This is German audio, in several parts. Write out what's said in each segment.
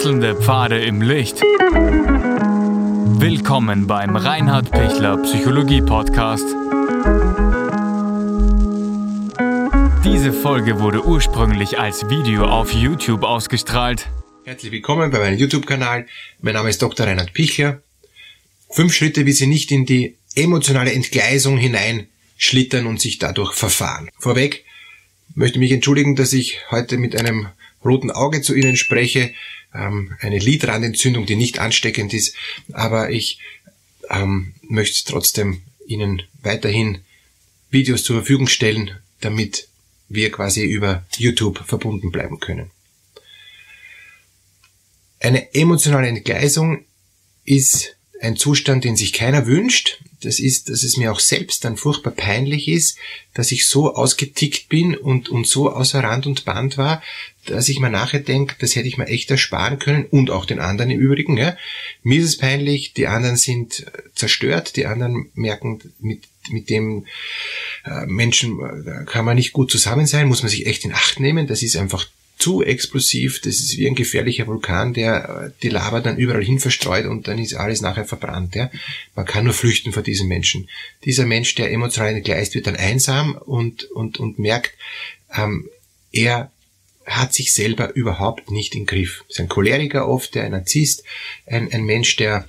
Wechselnde Pfade im Licht. Willkommen beim Reinhard Pichler Psychologie Podcast. Diese Folge wurde ursprünglich als Video auf YouTube ausgestrahlt. Herzlich willkommen bei meinem YouTube-Kanal. Mein Name ist Dr. Reinhard Pichler. Fünf Schritte, wie Sie nicht in die emotionale Entgleisung hineinschlittern und sich dadurch verfahren. Vorweg möchte mich entschuldigen, dass ich heute mit einem roten Auge zu Ihnen spreche. Ähm, eine Lidrandentzündung, die nicht ansteckend ist, aber ich ähm, möchte trotzdem Ihnen weiterhin Videos zur Verfügung stellen, damit wir quasi über YouTube verbunden bleiben können. Eine emotionale Entgleisung ist ein Zustand, den sich keiner wünscht. Das ist, dass es mir auch selbst dann furchtbar peinlich ist, dass ich so ausgetickt bin und, und so außer Rand und Band war, dass ich mir nachher denke, das hätte ich mir echt ersparen können und auch den anderen im Übrigen. Ja. Mir ist es peinlich, die anderen sind zerstört, die anderen merken, mit, mit dem äh, Menschen äh, kann man nicht gut zusammen sein, muss man sich echt in Acht nehmen. Das ist einfach zu explosiv, das ist wie ein gefährlicher Vulkan, der äh, die Lava dann überall hin verstreut und dann ist alles nachher verbrannt. Ja? Man kann nur flüchten vor diesem Menschen. Dieser Mensch, der emotional entgleist wird, dann einsam und, und, und merkt, ähm, er hat sich selber überhaupt nicht im Griff. Ist ein Choleriker oft, der ein Narzisst, ein, ein Mensch, der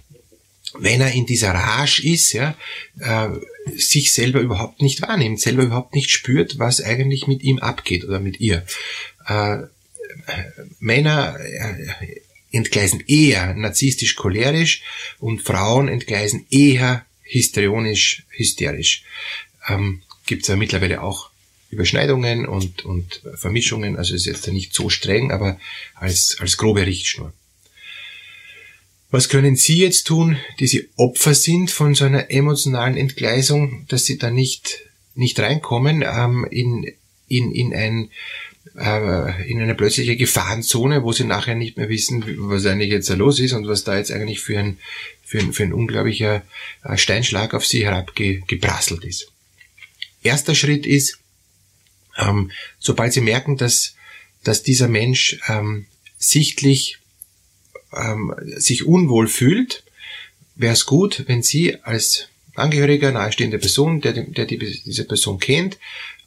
wenn er in dieser Rage ist, ja, äh, sich selber überhaupt nicht wahrnimmt, selber überhaupt nicht spürt, was eigentlich mit ihm abgeht oder mit ihr. Äh, Männer äh, entgleisen eher narzisstisch-cholerisch und Frauen entgleisen eher histrionisch, hysterisch. Ähm, Gibt es ja mittlerweile auch Überschneidungen und, und Vermischungen, also ist jetzt nicht so streng, aber als, als grobe Richtschnur. Was können Sie jetzt tun, die Sie Opfer sind von so einer emotionalen Entgleisung, dass Sie da nicht, nicht reinkommen ähm, in, in, in ein in eine plötzliche Gefahrenzone, wo sie nachher nicht mehr wissen, was eigentlich jetzt da los ist und was da jetzt eigentlich für ein, für ein, für ein unglaublicher äh, Steinschlag auf sie herabgeprasselt ist. Erster Schritt ist, ähm, sobald sie merken, dass, dass dieser Mensch ähm, sichtlich ähm, sich unwohl fühlt, wäre es gut, wenn Sie als Angehöriger, nahestehende Person, der, der die, diese Person kennt,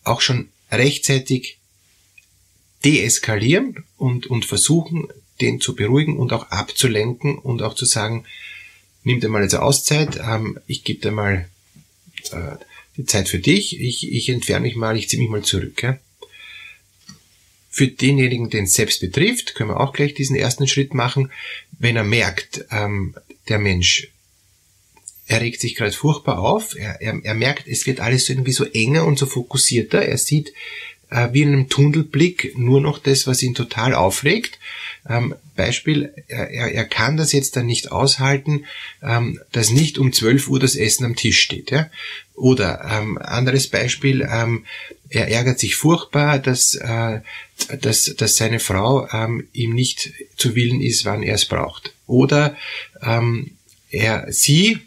auch schon rechtzeitig deeskalieren und, und versuchen, den zu beruhigen und auch abzulenken und auch zu sagen, nimm dir mal jetzt Auszeit, ähm, ich gebe dir mal äh, die Zeit für dich, ich, ich entferne mich mal, ich ziehe mich mal zurück. Ja? Für denjenigen, den es selbst betrifft, können wir auch gleich diesen ersten Schritt machen. Wenn er merkt, ähm, der Mensch, er regt sich gerade furchtbar auf, er, er, er merkt, es wird alles irgendwie so enger und so fokussierter, er sieht, äh, wie in einem Tunnelblick nur noch das, was ihn total aufregt. Ähm, Beispiel, er, er kann das jetzt dann nicht aushalten, ähm, dass nicht um 12 Uhr das Essen am Tisch steht. Ja? Oder ähm, anderes Beispiel, er ärgert sich furchtbar, dass, äh, dass, dass seine Frau ihm nicht zu willen ist, wann er es braucht. Oder er, sie,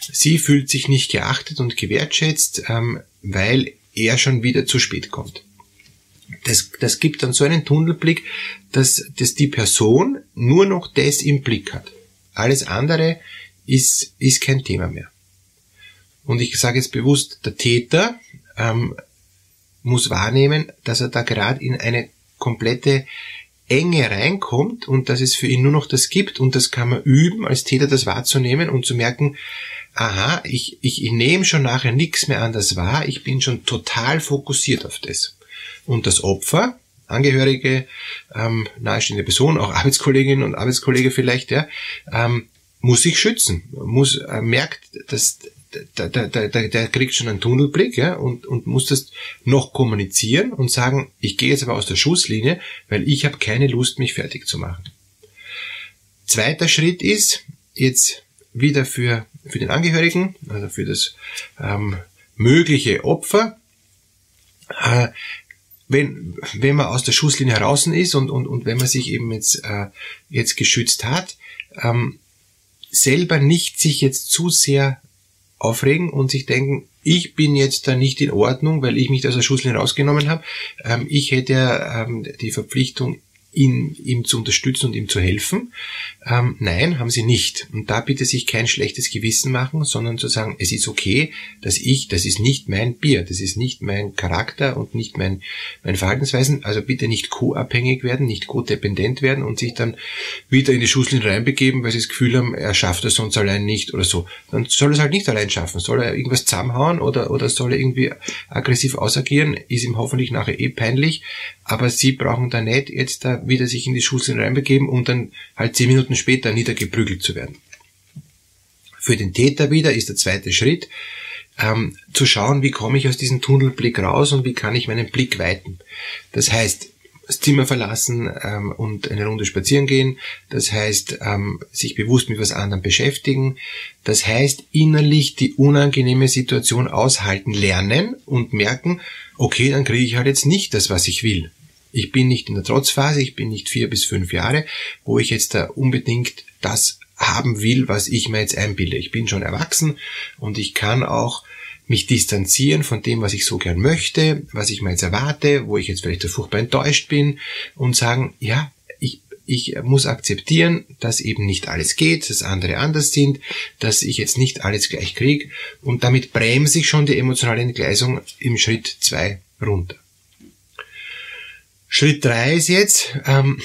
sie fühlt sich nicht geachtet und gewertschätzt, weil er schon wieder zu spät kommt. Das, das gibt dann so einen Tunnelblick, dass, dass die Person nur noch das im Blick hat. Alles andere ist, ist kein Thema mehr. Und ich sage jetzt bewusst, der Täter ähm, muss wahrnehmen, dass er da gerade in eine komplette Enge reinkommt und dass es für ihn nur noch das gibt und das kann man üben, als Täter das wahrzunehmen und zu merken, aha, ich, ich, ich nehme schon nachher nichts mehr anders wahr, ich bin schon total fokussiert auf das. Und das Opfer, Angehörige, ähm, nahestehende Person, auch Arbeitskolleginnen und Arbeitskollege vielleicht, ja, ähm, muss sich schützen, muss äh, merkt, dass der, der, der, der kriegt schon einen Tunnelblick ja, und, und muss das noch kommunizieren und sagen, ich gehe jetzt aber aus der Schusslinie, weil ich habe keine Lust, mich fertig zu machen. Zweiter Schritt ist, jetzt wieder für, für den Angehörigen, also für das ähm, mögliche Opfer, äh, wenn, wenn man aus der Schusslinie heraus ist und, und, und wenn man sich eben jetzt, äh, jetzt geschützt hat, ähm, selber nicht sich jetzt zu sehr aufregen und sich denken, ich bin jetzt da nicht in Ordnung, weil ich mich aus der Schusslinie rausgenommen habe. Ähm, ich hätte ähm, die Verpflichtung, ihn, ihm zu unterstützen und ihm zu helfen. Ähm, nein, haben sie nicht. Und da bitte sich kein schlechtes Gewissen machen, sondern zu sagen, es ist okay, dass ich, das ist nicht mein Bier, das ist nicht mein Charakter und nicht mein, mein Verhaltensweisen. Also bitte nicht co-abhängig werden, nicht co-dependent werden und sich dann wieder in die Schusseln reinbegeben, weil sie das Gefühl haben, er schafft es sonst allein nicht oder so. Dann soll er es halt nicht allein schaffen. Soll er irgendwas zusammenhauen oder, oder soll er irgendwie aggressiv ausagieren, ist ihm hoffentlich nachher eh peinlich. Aber sie brauchen da nicht jetzt da wieder sich in die Schusseln reinbegeben, um dann halt zehn Minuten später niedergeprügelt zu werden. Für den Täter wieder ist der zweite Schritt, ähm, zu schauen, wie komme ich aus diesem Tunnelblick raus und wie kann ich meinen Blick weiten. Das heißt, das Zimmer verlassen ähm, und eine Runde spazieren gehen. Das heißt, ähm, sich bewusst mit was anderem beschäftigen. Das heißt, innerlich die unangenehme Situation aushalten lernen und merken, okay, dann kriege ich halt jetzt nicht das, was ich will. Ich bin nicht in der Trotzphase, ich bin nicht vier bis fünf Jahre, wo ich jetzt da unbedingt das haben will, was ich mir jetzt einbilde. Ich bin schon erwachsen und ich kann auch mich distanzieren von dem, was ich so gern möchte, was ich mir jetzt erwarte, wo ich jetzt vielleicht so furchtbar enttäuscht bin und sagen, ja, ich, ich muss akzeptieren, dass eben nicht alles geht, dass andere anders sind, dass ich jetzt nicht alles gleich kriege und damit bremse ich schon die emotionale Entgleisung im Schritt zwei runter. Schritt drei ist jetzt, ähm,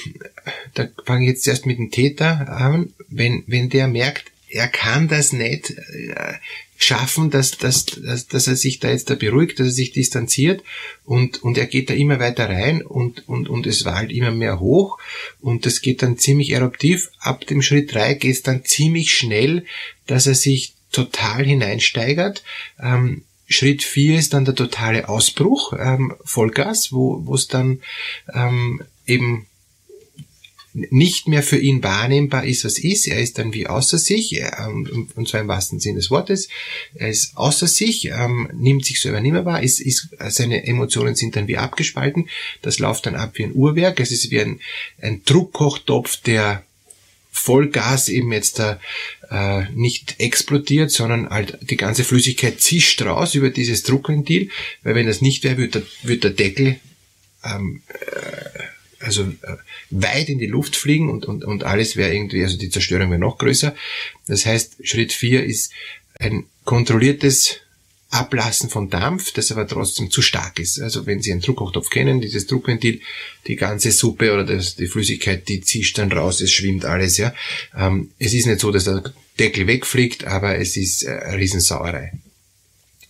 da fange ich jetzt erst mit dem Täter an, wenn, wenn der merkt, er kann das nicht äh, schaffen, dass, dass, dass, dass er sich da jetzt da beruhigt, dass er sich distanziert und, und er geht da immer weiter rein und, und, und es war halt immer mehr hoch und das geht dann ziemlich eruptiv. Ab dem Schritt drei geht es dann ziemlich schnell, dass er sich total hineinsteigert. Ähm, Schritt vier ist dann der totale Ausbruch, ähm, Vollgas, wo es dann ähm, eben nicht mehr für ihn wahrnehmbar ist, was ist. Er ist dann wie außer sich, ähm, und zwar im wahrsten Sinne des Wortes. Er ist außer sich, ähm, nimmt sich selber nicht mehr wahr, ist, ist, seine Emotionen sind dann wie abgespalten. Das läuft dann ab wie ein Uhrwerk. Es ist wie ein, ein Druckkochtopf, der Vollgas eben jetzt da äh, nicht explodiert, sondern halt die ganze Flüssigkeit zischt raus über dieses Druckventil, weil wenn das nicht wäre, wird der, wird der Deckel ähm, äh, also äh, weit in die Luft fliegen und, und, und alles wäre irgendwie, also die Zerstörung wäre noch größer. Das heißt, Schritt vier ist ein kontrolliertes Ablassen von Dampf, das aber trotzdem zu stark ist. Also wenn Sie einen Druckkochtopf kennen, dieses Druckventil, die ganze Suppe oder das, die Flüssigkeit, die zischt dann raus, es schwimmt alles, ja. Ähm, es ist nicht so, dass der Deckel wegfliegt, aber es ist äh, Riesensauerei.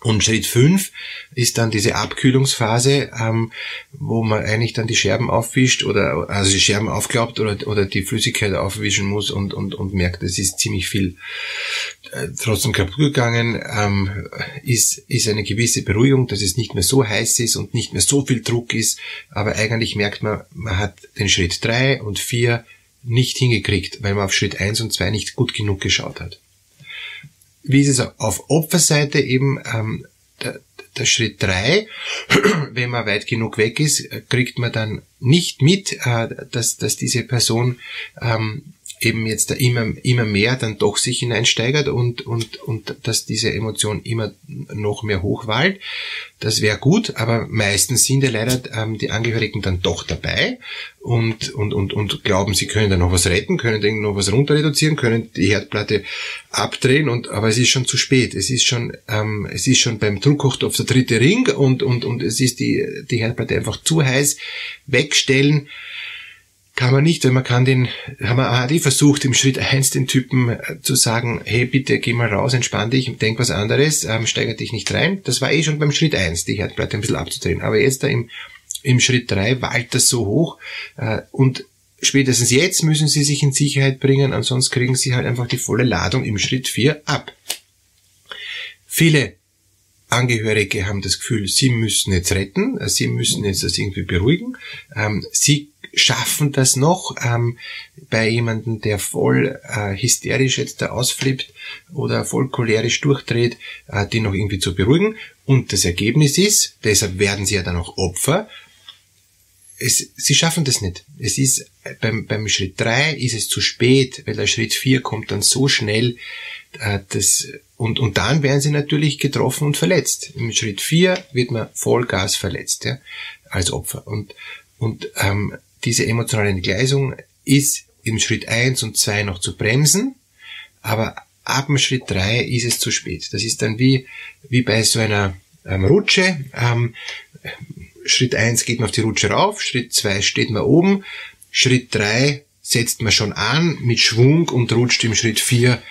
Und Schritt fünf ist dann diese Abkühlungsphase, ähm, wo man eigentlich dann die Scherben aufwischt oder also die Scherben aufklappt oder, oder die Flüssigkeit aufwischen muss und, und, und merkt, es ist ziemlich viel äh, trotzdem kaputt gegangen, ähm, ist, ist eine gewisse Beruhigung, dass es nicht mehr so heiß ist und nicht mehr so viel Druck ist, aber eigentlich merkt man, man hat den Schritt drei und vier nicht hingekriegt, weil man auf Schritt eins und zwei nicht gut genug geschaut hat wie ist es auf Opferseite eben ähm, der, der Schritt drei, wenn man weit genug weg ist, kriegt man dann nicht mit, äh, dass, dass diese Person ähm, eben jetzt da immer, immer mehr dann doch sich hineinsteigert und, und, und dass diese Emotion immer noch mehr hochwallt. Das wäre gut, aber meistens sind ja leider ähm, die Angehörigen dann doch dabei und, und, und, und glauben, sie können da noch was retten, können da noch was runter reduzieren, können die Herdplatte abdrehen und, aber es ist schon zu spät. Es ist schon, ähm, es ist schon beim Druckkochtopf der dritte Ring und, und, und es ist die, die Herdplatte einfach zu heiß. Wegstellen kann man nicht, weil man kann den, haben wir hat versucht, im Schritt eins den Typen äh, zu sagen, hey, bitte geh mal raus, entspann dich, denk was anderes, ähm, steiger dich nicht rein. Das war eh schon beim Schritt eins, die Herdplatte ein bisschen abzudrehen. Aber jetzt da im, im Schritt drei wallt das so hoch, äh, und spätestens jetzt müssen sie sich in Sicherheit bringen, ansonsten kriegen sie halt einfach die volle Ladung im Schritt vier ab. Viele Angehörige haben das Gefühl, sie müssen jetzt retten, äh, sie müssen jetzt das irgendwie beruhigen. Ähm, sie schaffen das noch ähm, bei jemandem, der voll äh, hysterisch jetzt da ausflippt oder voll cholerisch durchdreht, äh, die noch irgendwie zu beruhigen. Und das Ergebnis ist, deshalb werden sie ja dann auch Opfer, es, sie schaffen das nicht. Es ist beim, beim Schritt drei ist es zu spät, weil der Schritt vier kommt dann so schnell, äh, das, und, und dann werden sie natürlich getroffen und verletzt. Im Schritt vier wird man Vollgas verletzt, ja, als Opfer. Und, und ähm, diese emotionale Entgleisung ist im Schritt eins und zwei noch zu bremsen, aber ab dem Schritt drei ist es zu spät. Das ist dann wie, wie bei so einer ähm, Rutsche. Ähm, Schritt eins geht man auf die Rutsche rauf, Schritt zwei steht man oben, Schritt drei setzt man schon an mit Schwung und rutscht im Schritt vier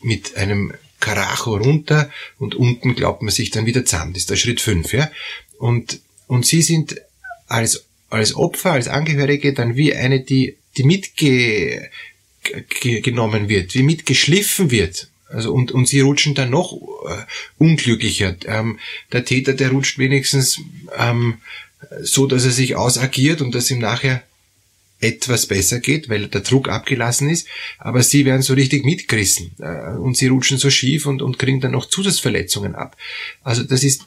mit einem Karacho runter und unten glaubt man sich dann wieder zusammen. Das ist der Schritt fünf, ja. Und, und sie sind als, als Opfer, als Angehörige dann wie eine, die, die mitgenommen wird, wie mitgeschliffen wird. Also und, und sie rutschen dann noch äh, unglücklicher. Ähm, der Täter, der rutscht wenigstens ähm, so, dass er sich ausagiert und dass ihm nachher etwas besser geht, weil der Druck abgelassen ist, aber sie werden so richtig mitgerissen äh, und sie rutschen so schief und, und kriegen dann noch Zusatzverletzungen ab. Also das ist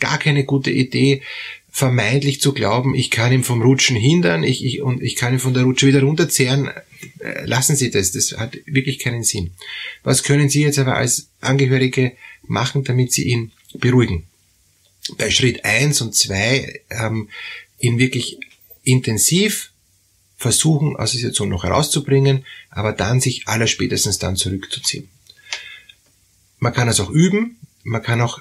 gar keine gute Idee, vermeintlich zu glauben, ich kann ihn vom Rutschen hindern ich, ich, und ich kann ihn von der Rutsche wieder runterzehren. Äh, lassen Sie das, das hat wirklich keinen Sinn. Was können Sie jetzt aber als Angehörige machen, damit Sie ihn beruhigen? Bei Schritt eins und zwei ähm, ihn wirklich intensiv versuchen, aus der Situation noch herauszubringen, aber dann sich allerspätestens dann zurückzuziehen. Man kann es auch üben, man kann auch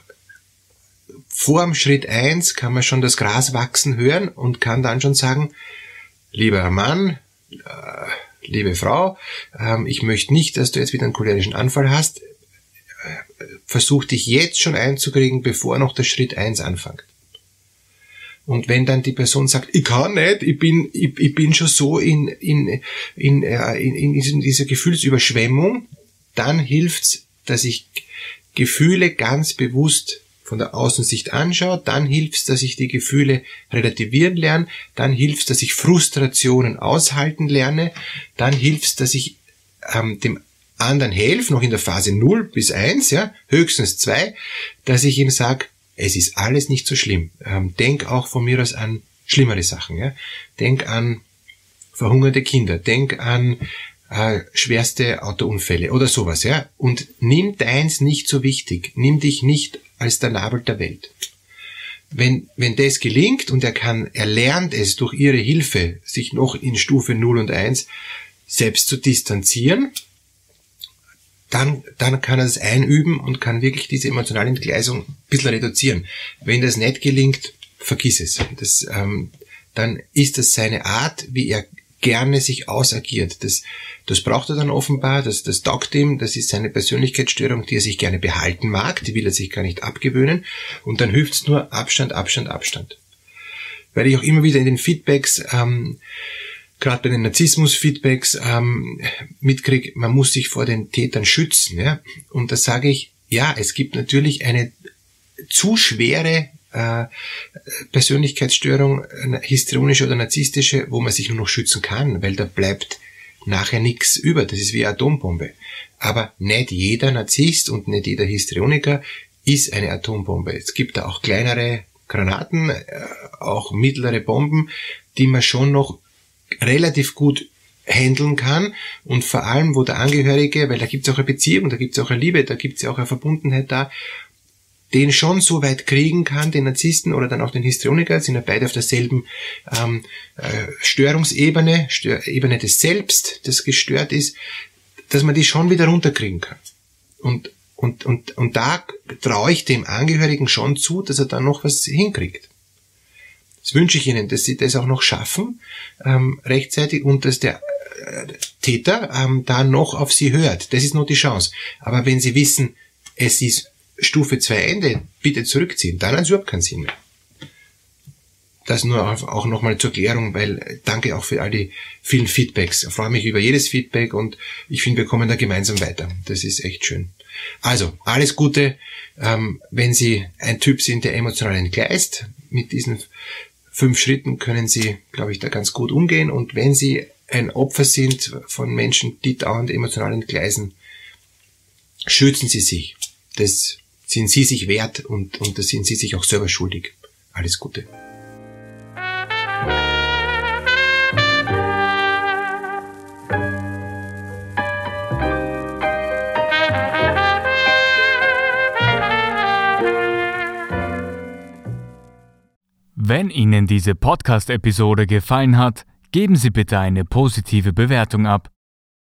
vor dem Schritt eins kann man schon das Gras wachsen hören und kann dann schon sagen, lieber Mann, äh, liebe Frau, ähm, ich möchte nicht, dass du jetzt wieder einen cholerischen Anfall hast. Äh, versuch dich jetzt schon einzukriegen, bevor noch der Schritt eins anfängt. Und wenn dann die Person sagt, ich kann nicht, ich bin, ich, ich bin schon so in, in, in, äh, in, in dieser Gefühlsüberschwemmung, dann hilft's, dass ich Gefühle ganz bewusst von der Außensicht anschaue, dann hilft's, dass ich die Gefühle relativieren lerne, dann hilft's, dass ich Frustrationen aushalten lerne, dann hilft's, dass ich ähm, dem anderen helfe, noch in der Phase 0 bis 1, ja, höchstens 2, dass ich ihm sage, es ist alles nicht so schlimm. Ähm, denk auch von mir aus an schlimmere Sachen. Ja? Denk an verhungerte Kinder, denk an äh, schwerste Autounfälle oder sowas. Ja? Und nimm deins nicht so wichtig. Nimm dich nicht als der Nabel der Welt. Wenn, wenn das gelingt und er kann, er lernt es durch ihre Hilfe, sich noch in Stufe 0 und 1 selbst zu distanzieren, dann, dann kann er es einüben und kann wirklich diese emotionale Entgleisung ein bisschen reduzieren. Wenn das nicht gelingt, vergiss es. Das, ähm, dann ist das seine Art, wie er gerne sich ausagiert. Das, das braucht er dann offenbar, das, das taugt ihm, das ist seine Persönlichkeitsstörung, die er sich gerne behalten mag, die will er sich gar nicht abgewöhnen. Und dann hilft's nur Abstand, Abstand, Abstand. Weil ich auch immer wieder in den Feedbacks ähm, gerade bei den Narzissmus-Feedbacks ähm, mitkriege, man muss sich vor den Tätern schützen. Ja? Und da sage ich, ja, es gibt natürlich eine zu schwere äh, Persönlichkeitsstörung, histrionische oder narzisstische, wo man sich nur noch schützen kann, weil da bleibt nachher nichts über. Das ist wie Atombombe. Aber nicht jeder Narzisst und nicht jeder Histrioniker ist eine Atombombe. Es gibt da auch kleinere Granaten, äh, auch mittlere Bomben, die man schon noch relativ gut handeln kann und vor allem, wo der Angehörige, weil da gibt es auch eine Beziehung, da gibt es auch eine Liebe, da gibt es auch eine Verbundenheit da, den schon so weit kriegen kann, den Narzissten oder dann auch den Histrioniker, sind ja beide auf derselben ähm, äh, Störungsebene, Stör Ebene des Selbst, das gestört ist, dass man die schon wieder runterkriegen kann. Und, und, und, und da traue ich dem Angehörigen schon zu, dass er da noch was hinkriegt. Das wünsche ich Ihnen, dass Sie das auch noch schaffen, ähm, rechtzeitig und dass der äh, Täter ähm, da noch auf Sie hört. Das ist nur die Chance. Aber wenn Sie wissen, es ist Stufe 2 Ende, bitte zurückziehen, dann hat es überhaupt keinen Sinn mehr. Das nur auch nochmal zur Klärung, weil danke auch für all die vielen Feedbacks. Ich freue mich über jedes Feedback und ich finde, wir kommen da gemeinsam weiter. Das ist echt schön. Also, alles Gute, ähm, wenn Sie ein Typ sind, der emotional entgleist mit diesen fünf Schritten können Sie, glaube ich, da ganz gut umgehen. Und wenn Sie ein Opfer sind von Menschen, die dauernd emotional entgleisen, schützen Sie sich. Das sind Sie sich wert und, und das sind Sie sich auch selber schuldig. Alles Gute. Wenn Ihnen diese Podcast-Episode gefallen hat, Geben Sie bitte eine positive Bewertung ab.